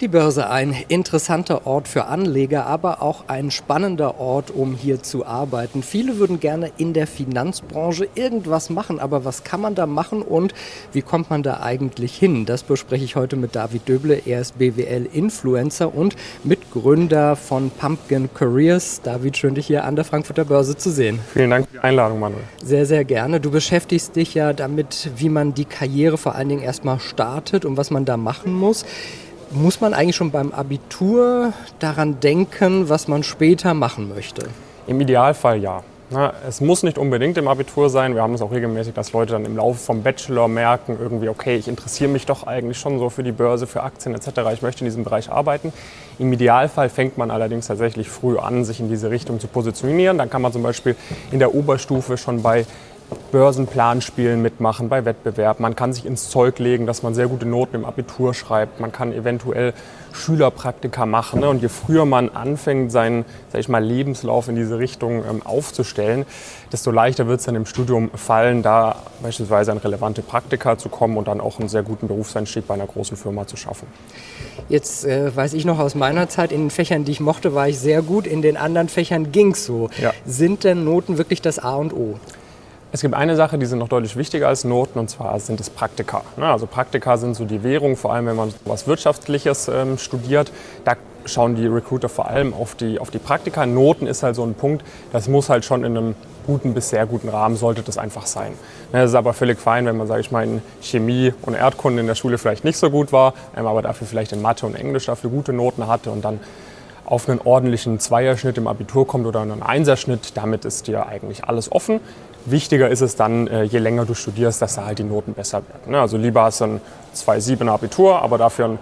Die Börse ein interessanter Ort für Anleger, aber auch ein spannender Ort, um hier zu arbeiten. Viele würden gerne in der Finanzbranche irgendwas machen, aber was kann man da machen und wie kommt man da eigentlich hin? Das bespreche ich heute mit David Döble. Er ist BWL-Influencer und Mitgründer von Pumpkin Careers. David, schön dich hier an der Frankfurter Börse zu sehen. Vielen Dank für die Einladung, Manuel. Sehr, sehr gerne. Du beschäftigst dich ja damit, wie man die Karriere vor allen Dingen erstmal startet und was man da machen muss. Muss man eigentlich schon beim Abitur daran denken, was man später machen möchte? Im Idealfall ja. Es muss nicht unbedingt im Abitur sein. Wir haben es auch regelmäßig, dass Leute dann im Laufe vom Bachelor merken, irgendwie, okay, ich interessiere mich doch eigentlich schon so für die Börse, für Aktien etc. Ich möchte in diesem Bereich arbeiten. Im Idealfall fängt man allerdings tatsächlich früh an, sich in diese Richtung zu positionieren. Dann kann man zum Beispiel in der Oberstufe schon bei Börsenplanspielen mitmachen, bei Wettbewerben. Man kann sich ins Zeug legen, dass man sehr gute Noten im Abitur schreibt. Man kann eventuell Schülerpraktika machen. Ne? Und je früher man anfängt, seinen sag ich mal, Lebenslauf in diese Richtung ähm, aufzustellen, desto leichter wird es dann im Studium fallen, da beispielsweise an relevante Praktika zu kommen und dann auch einen sehr guten Berufseinstieg bei einer großen Firma zu schaffen. Jetzt äh, weiß ich noch aus meiner Zeit, in den Fächern, die ich mochte, war ich sehr gut. In den anderen Fächern ging es so. Ja. Sind denn Noten wirklich das A und O? Es gibt eine Sache, die sind noch deutlich wichtiger als Noten, und zwar sind es Praktika. Also Praktika sind so die Währung, vor allem wenn man was Wirtschaftliches ähm, studiert. Da schauen die Recruiter vor allem auf die, auf die Praktika. Noten ist halt so ein Punkt, das muss halt schon in einem guten bis sehr guten Rahmen sollte das einfach sein. Es ist aber völlig fein, wenn man, sage ich mal, in Chemie und Erdkunde in der Schule vielleicht nicht so gut war, ähm, aber dafür vielleicht in Mathe und Englisch dafür gute Noten hatte und dann auf einen ordentlichen Zweierschnitt im Abitur kommt oder einen Einserschnitt, damit ist dir eigentlich alles offen. Wichtiger ist es dann, äh, je länger du studierst, dass da halt die Noten besser werden. Ne? Also lieber hast du ein 2,7er Abitur, aber dafür ein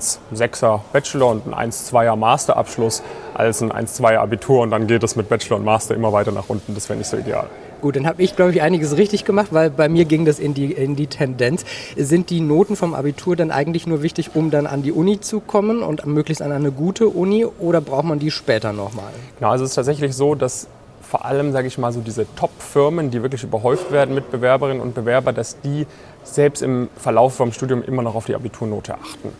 1,6er Bachelor und ein 1,2er Masterabschluss als ein 1,2er Abitur und dann geht es mit Bachelor und Master immer weiter nach unten. Das wäre nicht so ideal. Gut, dann habe ich, glaube ich, einiges richtig gemacht, weil bei mir ging das in die, in die Tendenz. Sind die Noten vom Abitur dann eigentlich nur wichtig, um dann an die Uni zu kommen und möglichst an eine gute Uni oder braucht man die später nochmal? Genau, also es ist tatsächlich so, dass vor allem, sage ich mal, so diese Top-Firmen, die wirklich überhäuft werden mit Bewerberinnen und Bewerbern, dass die selbst im Verlauf vom Studium immer noch auf die Abiturnote achten.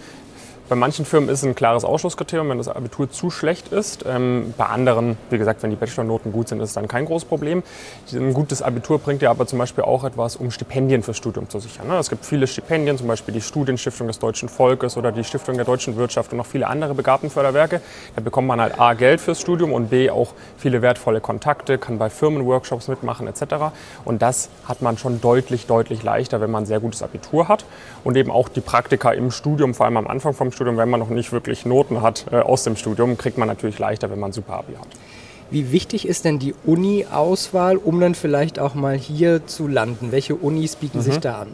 Bei manchen Firmen ist es ein klares Ausschlusskriterium, wenn das Abitur zu schlecht ist. Ähm, bei anderen, wie gesagt, wenn die Bachelornoten gut sind, ist es dann kein großes Problem. Ein gutes Abitur bringt ja aber zum Beispiel auch etwas, um Stipendien fürs Studium zu sichern. Ne? Es gibt viele Stipendien, zum Beispiel die Studienstiftung des deutschen Volkes oder die Stiftung der deutschen Wirtschaft und noch viele andere Begabtenförderwerke. Da bekommt man halt A, Geld fürs Studium und B, auch viele wertvolle Kontakte, kann bei Firmenworkshops mitmachen etc. Und das hat man schon deutlich, deutlich leichter, wenn man ein sehr gutes Abitur hat. Und eben auch die Praktika im Studium, vor allem am Anfang vom Studium, Studium, wenn man noch nicht wirklich Noten hat äh, aus dem Studium, kriegt man natürlich leichter, wenn man Super Abi hat. Wie wichtig ist denn die Uni-Auswahl, um dann vielleicht auch mal hier zu landen? Welche Unis bieten mhm. sich da an?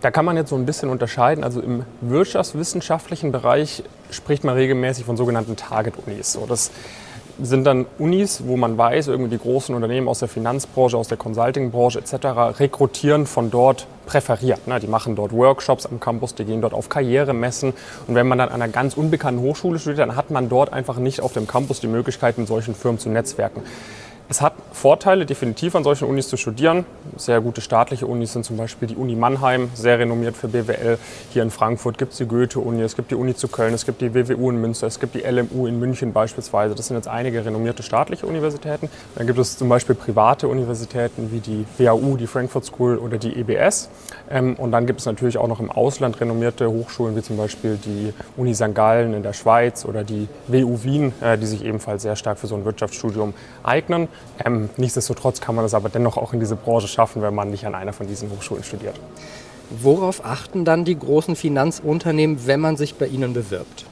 Da kann man jetzt so ein bisschen unterscheiden. Also im wirtschaftswissenschaftlichen Bereich spricht man regelmäßig von sogenannten Target-Unis. So, das sind dann Unis, wo man weiß, irgendwie die großen Unternehmen aus der Finanzbranche, aus der Consultingbranche etc. rekrutieren von dort präferiert. Die machen dort Workshops am Campus, die gehen dort auf Karrieremessen. Und wenn man dann an einer ganz unbekannten Hochschule studiert, dann hat man dort einfach nicht auf dem Campus die Möglichkeit, mit solchen Firmen zu netzwerken. Es hat Vorteile, definitiv an solchen Unis zu studieren. Sehr gute staatliche Unis sind zum Beispiel die Uni Mannheim, sehr renommiert für BWL. Hier in Frankfurt gibt es die Goethe-Uni, es gibt die Uni zu Köln, es gibt die WWU in Münster, es gibt die LMU in München beispielsweise. Das sind jetzt einige renommierte staatliche Universitäten. Dann gibt es zum Beispiel private Universitäten wie die WAU, die Frankfurt School oder die EBS. Ähm, und dann gibt es natürlich auch noch im Ausland renommierte Hochschulen wie zum Beispiel die Uni St. Gallen in der Schweiz oder die WU Wien, äh, die sich ebenfalls sehr stark für so ein Wirtschaftsstudium eignen. Ähm, nichtsdestotrotz kann man es aber dennoch auch in diese Branche schaffen, wenn man nicht an einer von diesen Hochschulen studiert. Worauf achten dann die großen Finanzunternehmen, wenn man sich bei ihnen bewirbt?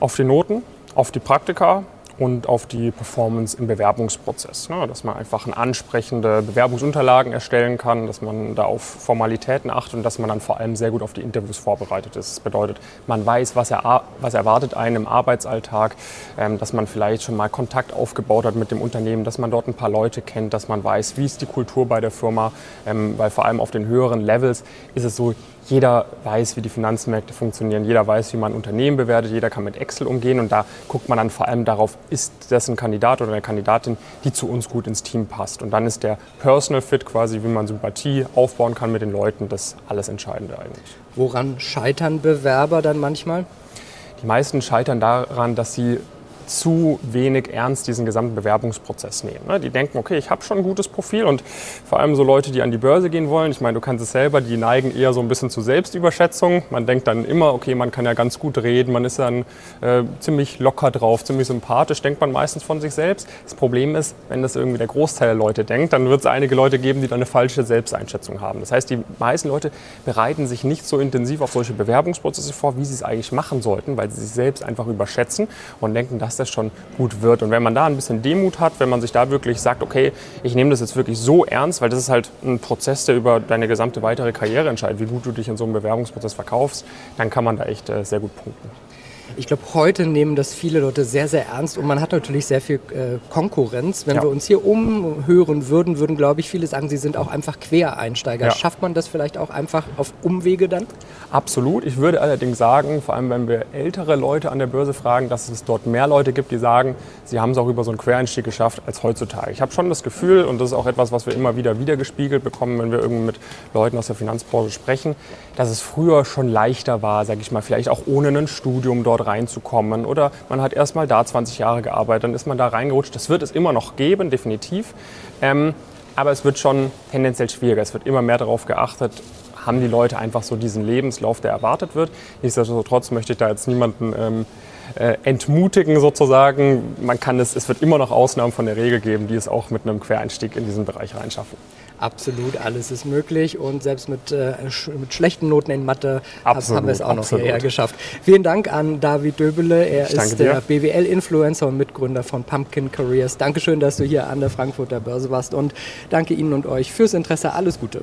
Auf die Noten, auf die Praktika, und auf die Performance im Bewerbungsprozess. Ne? Dass man einfach ansprechende Bewerbungsunterlagen erstellen kann, dass man da auf Formalitäten achtet und dass man dann vor allem sehr gut auf die Interviews vorbereitet ist. Das bedeutet, man weiß, was, er, was erwartet einen im Arbeitsalltag, ähm, dass man vielleicht schon mal Kontakt aufgebaut hat mit dem Unternehmen, dass man dort ein paar Leute kennt, dass man weiß, wie ist die Kultur bei der Firma, ähm, weil vor allem auf den höheren Levels ist es so, jeder weiß, wie die Finanzmärkte funktionieren, jeder weiß, wie man Unternehmen bewertet, jeder kann mit Excel umgehen und da guckt man dann vor allem darauf, ist das ein Kandidat oder eine Kandidatin, die zu uns gut ins Team passt. Und dann ist der Personal Fit quasi, wie man Sympathie aufbauen kann mit den Leuten, das alles Entscheidende eigentlich. Woran scheitern Bewerber dann manchmal? Die meisten scheitern daran, dass sie zu wenig ernst diesen gesamten Bewerbungsprozess nehmen. Ne? Die denken, okay, ich habe schon ein gutes Profil und vor allem so Leute, die an die Börse gehen wollen, ich meine, du kannst es selber, die neigen eher so ein bisschen zu Selbstüberschätzung. Man denkt dann immer, okay, man kann ja ganz gut reden, man ist dann äh, ziemlich locker drauf, ziemlich sympathisch, denkt man meistens von sich selbst. Das Problem ist, wenn das irgendwie der Großteil der Leute denkt, dann wird es einige Leute geben, die dann eine falsche Selbsteinschätzung haben. Das heißt, die meisten Leute bereiten sich nicht so intensiv auf solche Bewerbungsprozesse vor, wie sie es eigentlich machen sollten, weil sie sich selbst einfach überschätzen und denken, dass dass das schon gut wird. Und wenn man da ein bisschen Demut hat, wenn man sich da wirklich sagt, okay, ich nehme das jetzt wirklich so ernst, weil das ist halt ein Prozess, der über deine gesamte weitere Karriere entscheidet, wie gut du dich in so einem Bewerbungsprozess verkaufst, dann kann man da echt äh, sehr gut punkten. Ich glaube, heute nehmen das viele Leute sehr, sehr ernst und man hat natürlich sehr viel äh, Konkurrenz. Wenn ja. wir uns hier umhören würden, würden, glaube ich, viele sagen, sie sind auch einfach Quereinsteiger. Ja. Schafft man das vielleicht auch einfach auf Umwege dann? Absolut. Ich würde allerdings sagen, vor allem wenn wir ältere Leute an der Börse fragen, dass es dort mehr Leute gibt, die sagen, sie haben es auch über so einen Quereinstieg geschafft als heutzutage. Ich habe schon das Gefühl, und das ist auch etwas, was wir immer wieder wiedergespiegelt bekommen, wenn wir irgendwie mit Leuten aus der Finanzbranche sprechen, dass es früher schon leichter war, sage ich mal, vielleicht auch ohne ein Studium dort reinzukommen. Oder man hat erst mal da 20 Jahre gearbeitet, dann ist man da reingerutscht. Das wird es immer noch geben, definitiv. Ähm, aber es wird schon tendenziell schwieriger. Es wird immer mehr darauf geachtet, haben die Leute einfach so diesen Lebenslauf, der erwartet wird. Nichtsdestotrotz möchte ich da jetzt niemanden ähm, äh, entmutigen sozusagen. Man kann es, es wird immer noch Ausnahmen von der Regel geben, die es auch mit einem Quereinstieg in diesen Bereich reinschaffen. Absolut, alles ist möglich und selbst mit, äh, sch mit schlechten Noten in Mathe absolut, haben wir es auch noch hierher geschafft. Vielen Dank an David Döbele, er ich ist der BWL-Influencer und Mitgründer von Pumpkin Careers. Dankeschön, dass du hier an der Frankfurter Börse warst und danke Ihnen und euch fürs Interesse. Alles Gute.